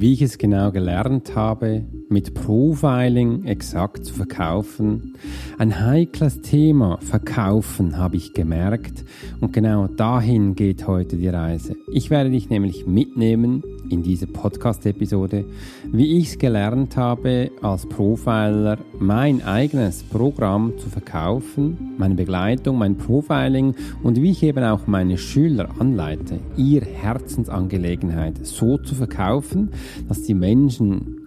wie ich es genau gelernt habe, mit Profiling exakt zu verkaufen. Ein heikles Thema, Verkaufen, habe ich gemerkt. Und genau dahin geht heute die Reise. Ich werde dich nämlich mitnehmen in diese Podcast-Episode, wie ich es gelernt habe, als Profiler mein eigenes Programm zu verkaufen, meine Begleitung, mein Profiling und wie ich eben auch meine Schüler anleite, ihr Herzensangelegenheit so zu verkaufen, dass die Menschen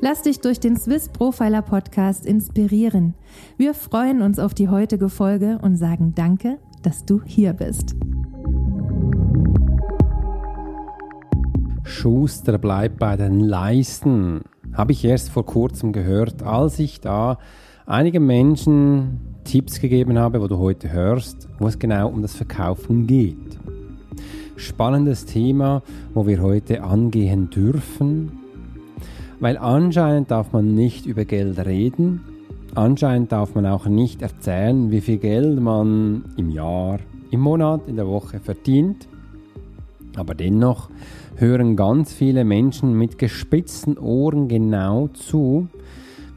Lass dich durch den Swiss Profiler Podcast inspirieren. Wir freuen uns auf die heutige Folge und sagen Danke, dass du hier bist. Schuster bleibt bei den Leisten. Habe ich erst vor kurzem gehört, als ich da einigen Menschen Tipps gegeben habe, wo du heute hörst, wo es genau um das Verkaufen geht. Spannendes Thema, wo wir heute angehen dürfen weil anscheinend darf man nicht über Geld reden, anscheinend darf man auch nicht erzählen, wie viel Geld man im Jahr, im Monat, in der Woche verdient. Aber dennoch hören ganz viele Menschen mit gespitzten Ohren genau zu,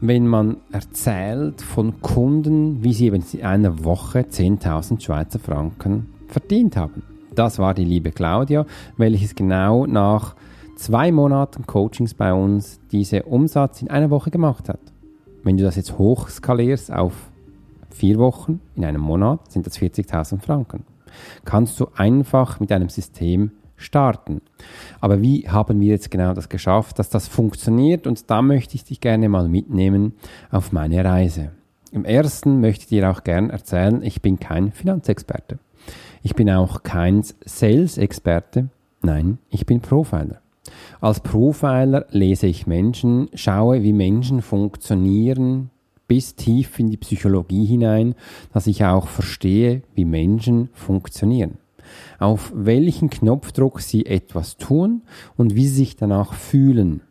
wenn man erzählt von Kunden, wie sie eben in einer Woche 10.000 Schweizer Franken verdient haben. Das war die liebe Claudia, welches genau nach zwei Monaten Coachings bei uns diese Umsatz in einer Woche gemacht hat. Wenn du das jetzt hochskalierst auf vier Wochen in einem Monat, sind das 40.000 Franken. Kannst du einfach mit einem System starten. Aber wie haben wir jetzt genau das geschafft, dass das funktioniert? Und da möchte ich dich gerne mal mitnehmen auf meine Reise. Im ersten möchte ich dir auch gerne erzählen, ich bin kein Finanzexperte. Ich bin auch kein Sales-Experte. Nein, ich bin Profiler. Als Profiler lese ich Menschen, schaue, wie Menschen funktionieren, bis tief in die Psychologie hinein, dass ich auch verstehe, wie Menschen funktionieren. Auf welchen Knopfdruck sie etwas tun und wie sie sich danach fühlen.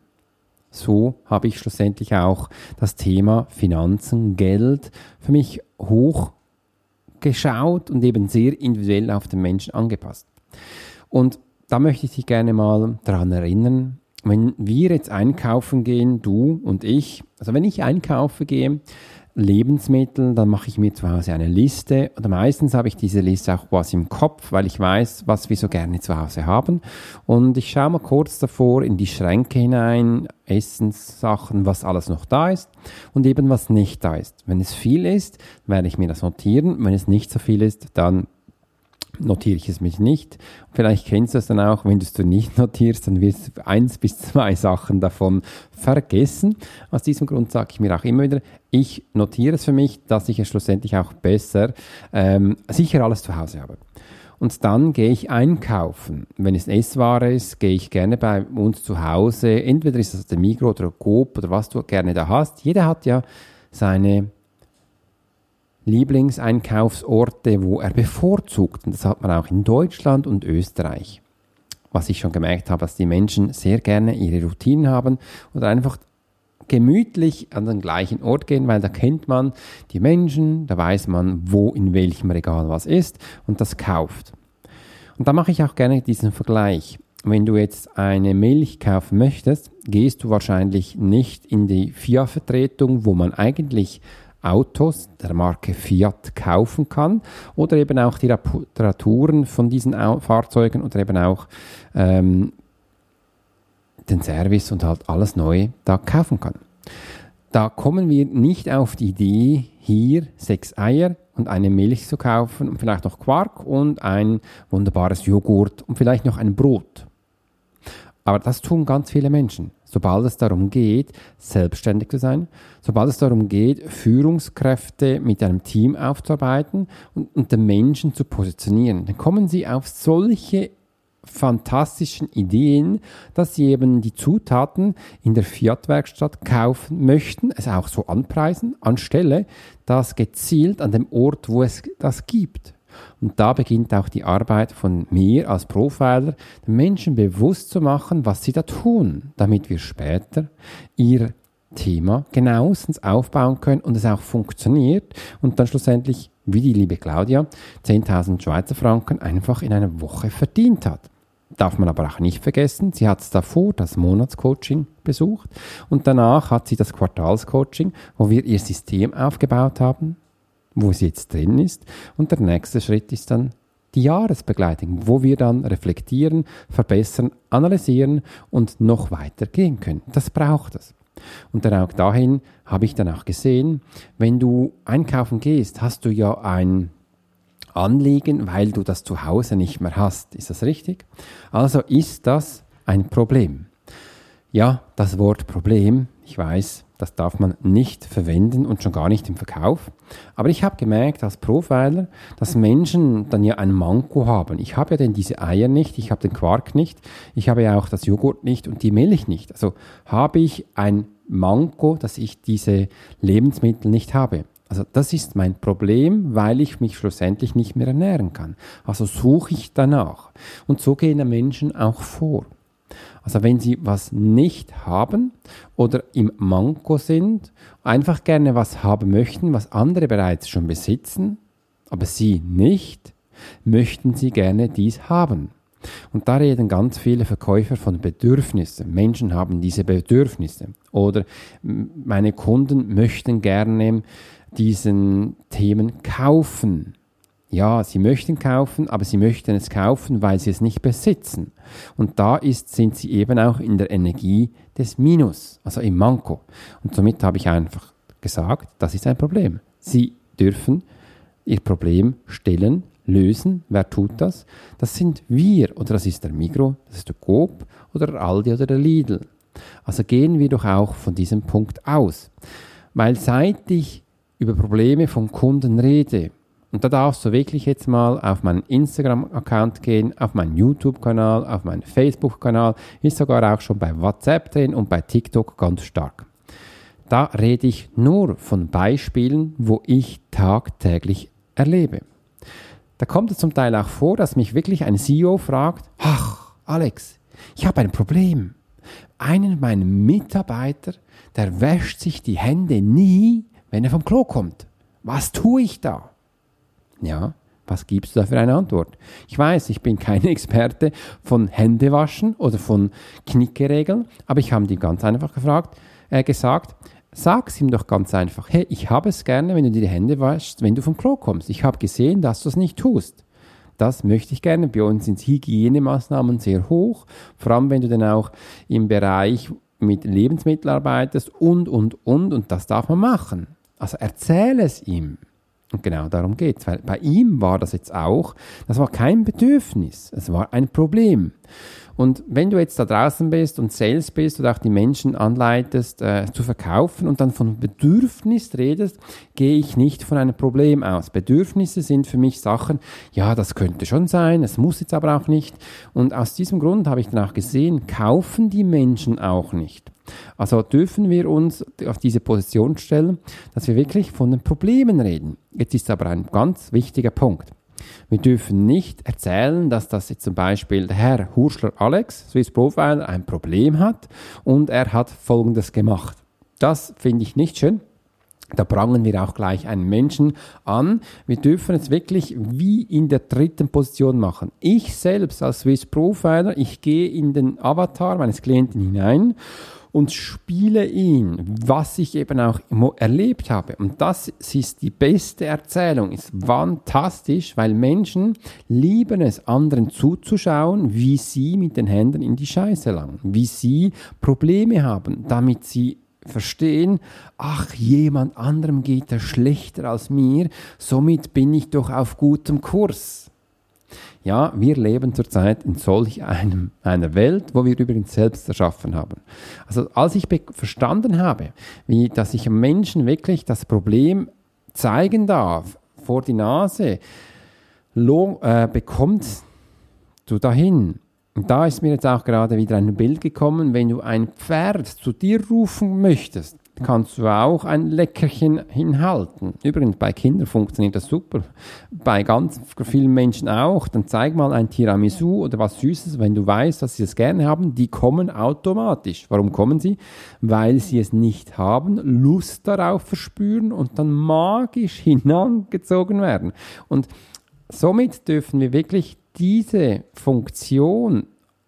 So habe ich schlussendlich auch das Thema Finanzen, Geld für mich hochgeschaut und eben sehr individuell auf den Menschen angepasst. Und da möchte ich dich gerne mal daran erinnern, wenn wir jetzt einkaufen gehen, du und ich, also wenn ich einkaufen gehe, Lebensmittel, dann mache ich mir zu Hause eine Liste. Oder meistens habe ich diese Liste auch was im Kopf, weil ich weiß, was wir so gerne zu Hause haben. Und ich schaue mal kurz davor in die Schränke hinein, Essenssachen, was alles noch da ist und eben was nicht da ist. Wenn es viel ist, werde ich mir das notieren, wenn es nicht so viel ist, dann notiere ich es mich nicht. Vielleicht kennst du es dann auch, wenn du es nicht notierst, dann wirst du eins bis zwei Sachen davon vergessen. Aus diesem Grund sage ich mir auch immer wieder, ich notiere es für mich, dass ich es schlussendlich auch besser ähm, sicher alles zu Hause habe. Und dann gehe ich einkaufen. Wenn es Essware ist, gehe ich gerne bei uns zu Hause. Entweder ist das der Migro oder Coop oder was du gerne da hast. Jeder hat ja seine Lieblingseinkaufsorte, wo er bevorzugt. Und das hat man auch in Deutschland und Österreich. Was ich schon gemerkt habe, dass die Menschen sehr gerne ihre Routinen haben oder einfach gemütlich an den gleichen Ort gehen, weil da kennt man die Menschen, da weiß man, wo in welchem Regal was ist und das kauft. Und da mache ich auch gerne diesen Vergleich. Wenn du jetzt eine Milch kaufen möchtest, gehst du wahrscheinlich nicht in die FIA-Vertretung, wo man eigentlich Autos der Marke Fiat kaufen kann oder eben auch die Reparaturen von diesen Fahrzeugen oder eben auch ähm, den Service und halt alles neu da kaufen kann. da kommen wir nicht auf die Idee, hier sechs Eier und eine Milch zu kaufen und vielleicht noch Quark und ein wunderbares Joghurt und vielleicht noch ein Brot. Aber das tun ganz viele Menschen. Sobald es darum geht, selbstständig zu sein, sobald es darum geht, Führungskräfte mit einem Team aufzuarbeiten und, und den Menschen zu positionieren, dann kommen sie auf solche fantastischen Ideen, dass sie eben die Zutaten in der Fiat-Werkstatt kaufen möchten, es auch so anpreisen, anstelle das gezielt an dem Ort, wo es das gibt. Und da beginnt auch die Arbeit von mir als Profiler, den Menschen bewusst zu machen, was sie da tun, damit wir später ihr Thema genauestens aufbauen können und es auch funktioniert und dann schlussendlich, wie die liebe Claudia, 10.000 Schweizer Franken einfach in einer Woche verdient hat. Darf man aber auch nicht vergessen, sie hat davor das Monatscoaching besucht und danach hat sie das Quartalscoaching, wo wir ihr System aufgebaut haben, wo sie jetzt drin ist. Und der nächste Schritt ist dann die Jahresbegleitung, wo wir dann reflektieren, verbessern, analysieren und noch weiter gehen können. Das braucht es. Und dann auch dahin habe ich dann auch gesehen, wenn du einkaufen gehst, hast du ja ein Anliegen, weil du das zu Hause nicht mehr hast. Ist das richtig? Also ist das ein Problem. Ja, das Wort Problem, ich weiß, das darf man nicht verwenden und schon gar nicht im Verkauf. Aber ich habe gemerkt als Profiler, dass Menschen dann ja ein Manko haben. Ich habe ja denn diese Eier nicht, ich habe den Quark nicht, ich habe ja auch das Joghurt nicht und die Milch nicht. Also habe ich ein Manko, dass ich diese Lebensmittel nicht habe. Also das ist mein Problem, weil ich mich schlussendlich nicht mehr ernähren kann. Also suche ich danach. Und so gehen Menschen auch vor. Also wenn sie was nicht haben oder im Manko sind, einfach gerne was haben möchten, was andere bereits schon besitzen, aber sie nicht, möchten sie gerne dies haben. Und da reden ganz viele Verkäufer von Bedürfnissen. Menschen haben diese Bedürfnisse. Oder meine Kunden möchten gerne diesen Themen kaufen. Ja, sie möchten kaufen, aber sie möchten es kaufen, weil sie es nicht besitzen. Und da ist, sind sie eben auch in der Energie des Minus, also im Manko. Und somit habe ich einfach gesagt, das ist ein Problem. Sie dürfen ihr Problem stellen, lösen. Wer tut das? Das sind wir oder das ist der Migro, das ist der Coop oder der Aldi oder der Lidl. Also gehen wir doch auch von diesem Punkt aus. Weil seit ich über Probleme von Kunden rede, und da darfst du wirklich jetzt mal auf meinen Instagram-Account gehen, auf meinen YouTube-Kanal, auf meinen Facebook-Kanal, ist sogar auch schon bei WhatsApp drin und bei TikTok ganz stark. Da rede ich nur von Beispielen, wo ich tagtäglich erlebe. Da kommt es zum Teil auch vor, dass mich wirklich ein CEO fragt, ach, Alex, ich habe ein Problem. Einen meiner Mitarbeiter, der wäscht sich die Hände nie, wenn er vom Klo kommt. Was tue ich da? Ja, was gibst du da für eine Antwort? Ich weiß, ich bin kein Experte von Händewaschen oder von Knickeregeln, aber ich habe ihm ganz einfach gefragt, äh, gesagt, sag's ihm doch ganz einfach, hey, ich habe es gerne, wenn du dir die Hände waschst, wenn du vom Klo kommst. Ich habe gesehen, dass du es nicht tust. Das möchte ich gerne. Bei uns sind Hygienemaßnahmen sehr hoch, vor allem wenn du dann auch im Bereich mit Lebensmitteln arbeitest und, und, und, und das darf man machen. Also erzähle es ihm. Und genau darum geht es. Weil bei ihm war das jetzt auch, das war kein Bedürfnis, es war ein Problem. Und wenn du jetzt da draußen bist und Sales bist oder auch die Menschen anleitest äh, zu verkaufen und dann von Bedürfnis redest, gehe ich nicht von einem Problem aus. Bedürfnisse sind für mich Sachen, ja, das könnte schon sein, es muss jetzt aber auch nicht. Und aus diesem Grund habe ich dann auch gesehen, kaufen die Menschen auch nicht. Also dürfen wir uns auf diese Position stellen, dass wir wirklich von den Problemen reden. Jetzt ist aber ein ganz wichtiger Punkt. Wir dürfen nicht erzählen, dass das jetzt zum Beispiel der Herr Hurschler Alex, Swiss Profiler, ein Problem hat und er hat Folgendes gemacht. Das finde ich nicht schön. Da prangen wir auch gleich einen Menschen an. Wir dürfen es wirklich wie in der dritten Position machen. Ich selbst als Swiss Profiler, ich gehe in den Avatar meines Klienten hinein und spiele ihn, was ich eben auch erlebt habe. Und das ist die beste Erzählung, ist fantastisch, weil Menschen lieben es, anderen zuzuschauen, wie sie mit den Händen in die Scheiße langen, wie sie Probleme haben, damit sie verstehen, ach, jemand anderem geht es schlechter als mir, somit bin ich doch auf gutem Kurs. Ja, wir leben zurzeit in solch einem, einer Welt, wo wir übrigens selbst erschaffen haben. Also als ich verstanden habe, wie, dass ich Menschen wirklich das Problem zeigen darf, vor die Nase, lo, äh, bekommt du dahin. Und da ist mir jetzt auch gerade wieder ein Bild gekommen, wenn du ein Pferd zu dir rufen möchtest, kannst du auch ein Leckerchen hinhalten. Übrigens, bei Kindern funktioniert das super. Bei ganz vielen Menschen auch. Dann zeig mal ein Tiramisu oder was Süßes, wenn du weißt, dass sie es gerne haben. Die kommen automatisch. Warum kommen sie? Weil sie es nicht haben, Lust darauf verspüren und dann magisch hinangezogen werden. Und somit dürfen wir wirklich diese Funktion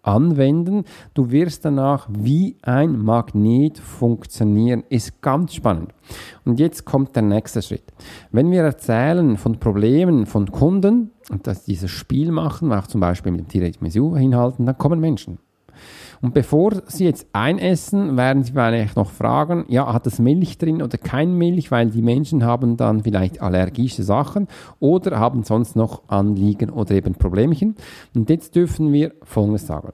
anwenden. Du wirst danach wie ein Magnet funktionieren. Ist ganz spannend. Und jetzt kommt der nächste Schritt. Wenn wir erzählen von Problemen von Kunden und dass dieses Spiel machen, auch zum Beispiel mit dem Direct Mesure hinhalten, dann kommen Menschen. Und bevor Sie jetzt einessen, werden Sie vielleicht noch fragen, ja, hat es Milch drin oder kein Milch, weil die Menschen haben dann vielleicht allergische Sachen oder haben sonst noch Anliegen oder eben Problemchen. Und jetzt dürfen wir Folgendes sagen.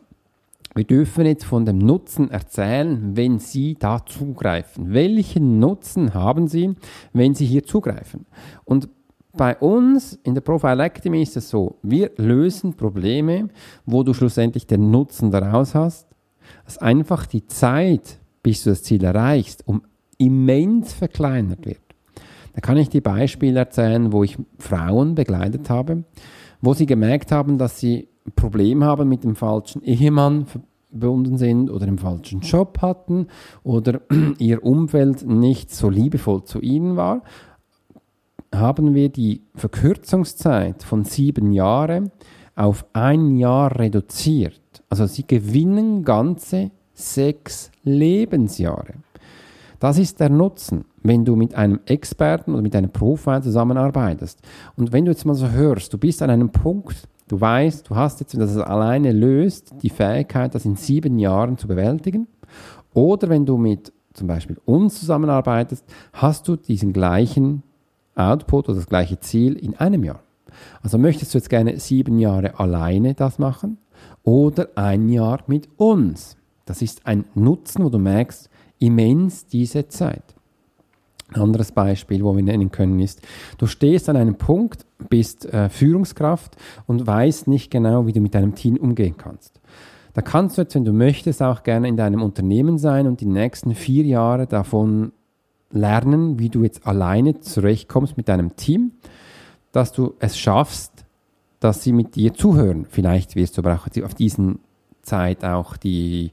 Wir dürfen jetzt von dem Nutzen erzählen, wenn Sie da zugreifen. Welchen Nutzen haben Sie, wenn Sie hier zugreifen? Und bei uns in der Profile Academy ist es so, wir lösen Probleme, wo du schlussendlich den Nutzen daraus hast, dass einfach die Zeit, bis du das Ziel erreichst, um immens verkleinert wird. Da kann ich dir Beispiele erzählen, wo ich Frauen begleitet habe, wo sie gemerkt haben, dass sie Problem haben mit dem falschen Ehemann verbunden sind oder im falschen Job hatten oder ihr Umfeld nicht so liebevoll zu ihnen war, haben wir die Verkürzungszeit von sieben Jahren auf ein Jahr reduziert. Also sie gewinnen ganze sechs Lebensjahre. Das ist der Nutzen, wenn du mit einem Experten oder mit einem Profi zusammenarbeitest. Und wenn du jetzt mal so hörst, du bist an einem Punkt, du weißt, du hast jetzt, wenn das alleine löst, die Fähigkeit, das in sieben Jahren zu bewältigen. Oder wenn du mit zum Beispiel uns zusammenarbeitest, hast du diesen gleichen Output oder das gleiche Ziel in einem Jahr. Also möchtest du jetzt gerne sieben Jahre alleine das machen oder ein Jahr mit uns. Das ist ein Nutzen, wo du merkst, immens diese Zeit. Ein anderes Beispiel, wo wir nennen können, ist, du stehst an einem Punkt, bist äh, Führungskraft und weißt nicht genau, wie du mit deinem Team umgehen kannst. Da kannst du jetzt, wenn du möchtest, auch gerne in deinem Unternehmen sein und die nächsten vier Jahre davon lernen, wie du jetzt alleine zurechtkommst mit deinem Team, dass du es schaffst, dass sie mit dir zuhören. Vielleicht wirst du aber auch auf diesen Zeit auch die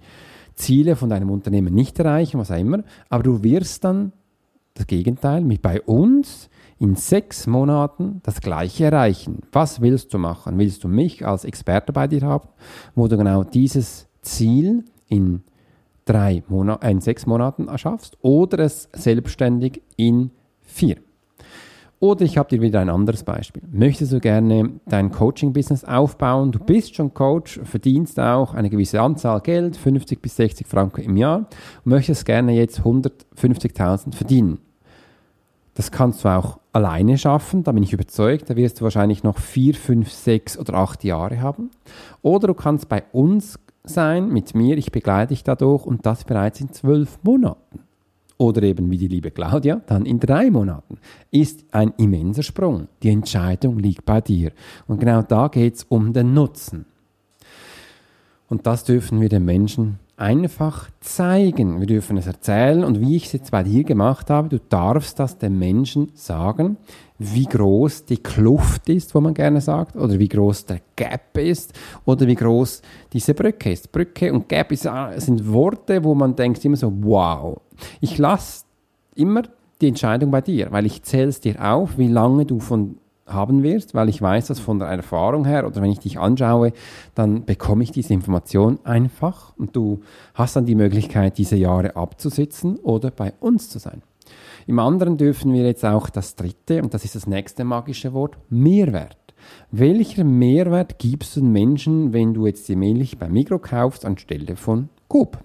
Ziele von deinem Unternehmen nicht erreichen, was auch immer, aber du wirst dann das Gegenteil mit bei uns in sechs Monaten das Gleiche erreichen. Was willst du machen? Willst du mich als Experte bei dir haben, wo du genau dieses Ziel in drei Monat, in sechs Monaten erschaffst oder es selbstständig in vier. Oder ich habe dir wieder ein anderes Beispiel. Möchtest du gerne dein Coaching-Business aufbauen? Du bist schon Coach, verdienst auch eine gewisse Anzahl Geld, 50 bis 60 Franken im Jahr und möchtest gerne jetzt 150.000 verdienen. Das kannst du auch alleine schaffen, da bin ich überzeugt. Da wirst du wahrscheinlich noch vier, fünf, sechs oder acht Jahre haben. Oder du kannst bei uns sein, mit mir, ich begleite dich dadurch und das bereits in zwölf Monaten. Oder eben wie die liebe Claudia, dann in drei Monaten. Ist ein immenser Sprung. Die Entscheidung liegt bei dir. Und genau da geht es um den Nutzen. Und das dürfen wir den Menschen einfach zeigen. Wir dürfen es erzählen und wie ich es jetzt bei dir gemacht habe, du darfst das den Menschen sagen, wie groß die Kluft ist, wo man gerne sagt, oder wie groß der Gap ist, oder wie groß diese Brücke ist. Brücke und Gap ist, äh, sind Worte, wo man denkt immer so, wow. Ich lasse immer die Entscheidung bei dir, weil ich zähle es dir auf, wie lange du von haben wirst, weil ich weiß das von der Erfahrung her oder wenn ich dich anschaue, dann bekomme ich diese Information einfach und du hast dann die Möglichkeit, diese Jahre abzusitzen oder bei uns zu sein. Im anderen dürfen wir jetzt auch das dritte, und das ist das nächste magische Wort, Mehrwert. Welcher Mehrwert gibst du den Menschen, wenn du jetzt die Milch beim Mikro kaufst anstelle von Coop?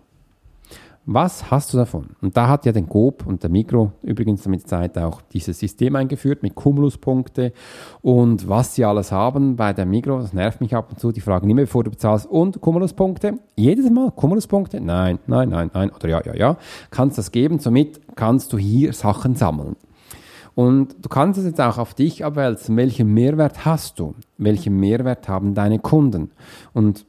Was hast du davon? Und da hat ja den Coop und der Mikro übrigens mit der Zeit auch dieses System eingeführt mit Cumuluspunkte und was sie alles haben bei der Mikro. Das nervt mich ab und zu. Die fragen immer, bevor du bezahlst und Cumuluspunkte. Jedes Mal Cumuluspunkte? Nein, nein, nein, nein oder ja, ja, ja. Kannst das geben. Somit kannst du hier Sachen sammeln. Und du kannst es jetzt auch auf dich abwälzen. Welchen Mehrwert hast du? Welchen Mehrwert haben deine Kunden? Und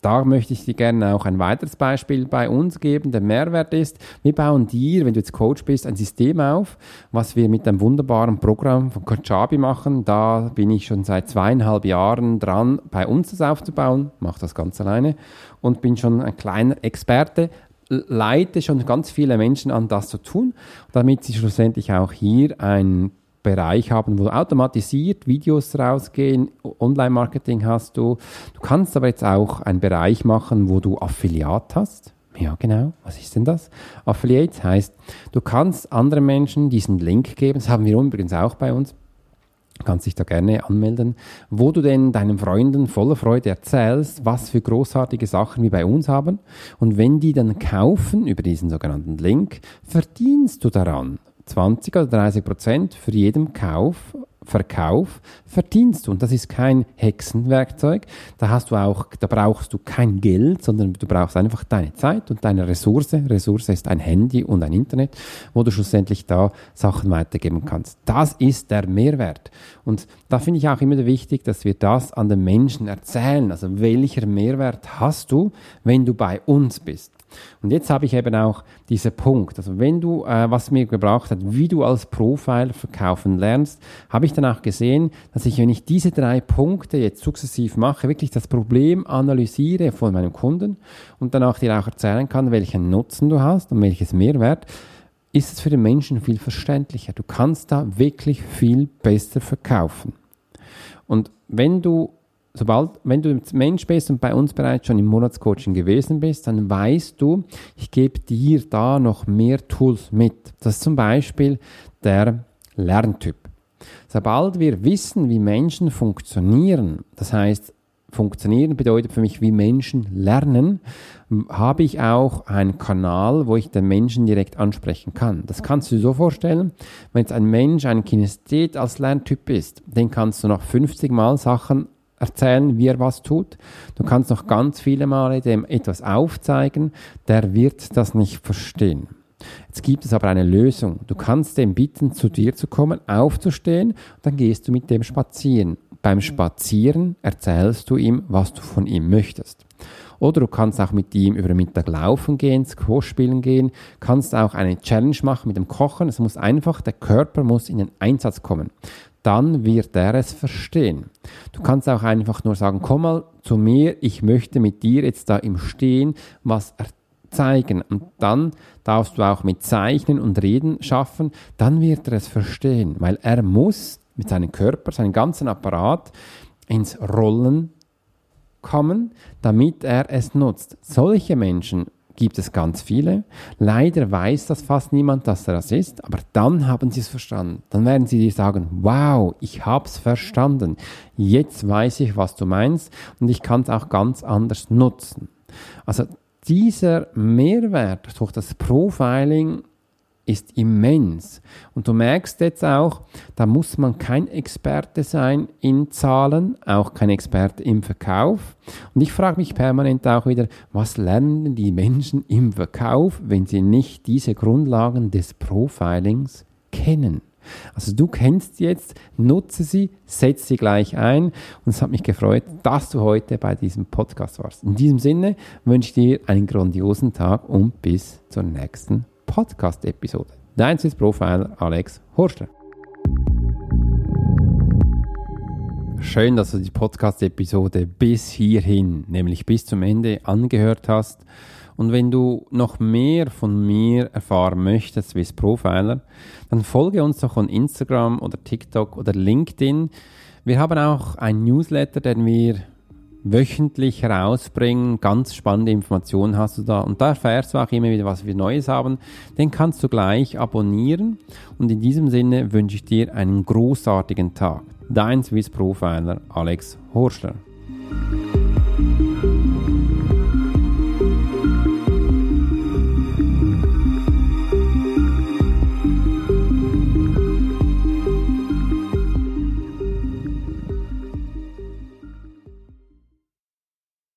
da möchte ich dir gerne auch ein weiteres Beispiel bei uns geben. Der Mehrwert ist, wir bauen dir, wenn du jetzt Coach bist, ein System auf, was wir mit einem wunderbaren Programm von Kajabi machen. Da bin ich schon seit zweieinhalb Jahren dran, bei uns das aufzubauen, mache das ganz alleine und bin schon ein kleiner Experte, leite schon ganz viele Menschen an, das zu tun, damit sie schlussendlich auch hier ein Bereich haben, wo automatisiert Videos rausgehen, Online-Marketing hast du. Du kannst aber jetzt auch einen Bereich machen, wo du Affiliat hast. Ja, genau. Was ist denn das? Affiliate heißt, du kannst anderen Menschen diesen Link geben. Das haben wir übrigens auch bei uns. Du kannst dich da gerne anmelden, wo du denn deinen Freunden voller Freude erzählst, was für großartige Sachen wir bei uns haben. Und wenn die dann kaufen über diesen sogenannten Link, verdienst du daran. 20 oder 30 Prozent für jeden Kauf, Verkauf verdienst du. Und das ist kein Hexenwerkzeug. Da hast du auch, da brauchst du kein Geld, sondern du brauchst einfach deine Zeit und deine Ressource. Ressource ist ein Handy und ein Internet, wo du schlussendlich da Sachen weitergeben kannst. Das ist der Mehrwert. Und da finde ich auch immer wichtig, dass wir das an den Menschen erzählen. Also welcher Mehrwert hast du, wenn du bei uns bist? Und jetzt habe ich eben auch diesen Punkt. Also wenn du, äh, was mir gebraucht hat, wie du als Profiler verkaufen lernst, habe ich dann auch gesehen, dass ich, wenn ich diese drei Punkte jetzt sukzessiv mache, wirklich das Problem analysiere von meinem Kunden und danach dir auch erzählen kann, welchen Nutzen du hast und welches Mehrwert, ist es für den Menschen viel verständlicher. Du kannst da wirklich viel besser verkaufen. Und wenn du sobald, wenn du Mensch bist und bei uns bereits schon im Monatscoaching gewesen bist, dann weißt du, ich gebe dir da noch mehr Tools mit. Das ist zum Beispiel der Lerntyp. Sobald wir wissen, wie Menschen funktionieren, das heißt, funktionieren bedeutet für mich, wie Menschen lernen, habe ich auch einen Kanal, wo ich den Menschen direkt ansprechen kann. Das kannst du dir so vorstellen, wenn jetzt ein Mensch ein Kinesthet als Lerntyp ist, den kannst du noch 50 Mal Sachen erzählen, wie er was tut. Du kannst noch ganz viele Male dem etwas aufzeigen, der wird das nicht verstehen. Jetzt gibt es aber eine Lösung. Du kannst dem bitten, zu dir zu kommen, aufzustehen, dann gehst du mit dem spazieren. Beim Spazieren erzählst du ihm, was du von ihm möchtest. Oder du kannst auch mit ihm über den Mittag laufen gehen, Squash spielen gehen, kannst auch eine Challenge machen mit dem Kochen. Es muss einfach, der Körper muss in den Einsatz kommen dann wird er es verstehen. Du kannst auch einfach nur sagen, komm mal zu mir, ich möchte mit dir jetzt da im Stehen was zeigen. Und dann darfst du auch mit Zeichnen und Reden schaffen, dann wird er es verstehen, weil er muss mit seinem Körper, seinem ganzen Apparat ins Rollen kommen, damit er es nutzt. Solche Menschen gibt es ganz viele. Leider weiß das fast niemand, dass er das ist, aber dann haben sie es verstanden. Dann werden sie dir sagen, wow, ich habe es verstanden. Jetzt weiß ich, was du meinst und ich kann es auch ganz anders nutzen. Also dieser Mehrwert durch das Profiling ist immens. Und du merkst jetzt auch, da muss man kein Experte sein in Zahlen, auch kein Experte im Verkauf. Und ich frage mich permanent auch wieder, was lernen die Menschen im Verkauf, wenn sie nicht diese Grundlagen des Profilings kennen? Also du kennst jetzt, nutze sie, setze sie gleich ein und es hat mich gefreut, dass du heute bei diesem Podcast warst. In diesem Sinne wünsche ich dir einen grandiosen Tag und bis zur nächsten Podcast-Episode. Dein Swiss Profiler Alex Horster. Schön, dass du die Podcast-Episode bis hierhin, nämlich bis zum Ende, angehört hast. Und wenn du noch mehr von mir erfahren möchtest, Swiss Profiler, dann folge uns doch on Instagram oder TikTok oder LinkedIn. Wir haben auch ein Newsletter, den wir wöchentlich herausbringen. Ganz spannende Informationen hast du da. Und da erfährst du auch immer wieder, was wir Neues haben. Den kannst du gleich abonnieren. Und in diesem Sinne wünsche ich dir einen großartigen Tag. Dein Swiss Profiler Alex Horschler.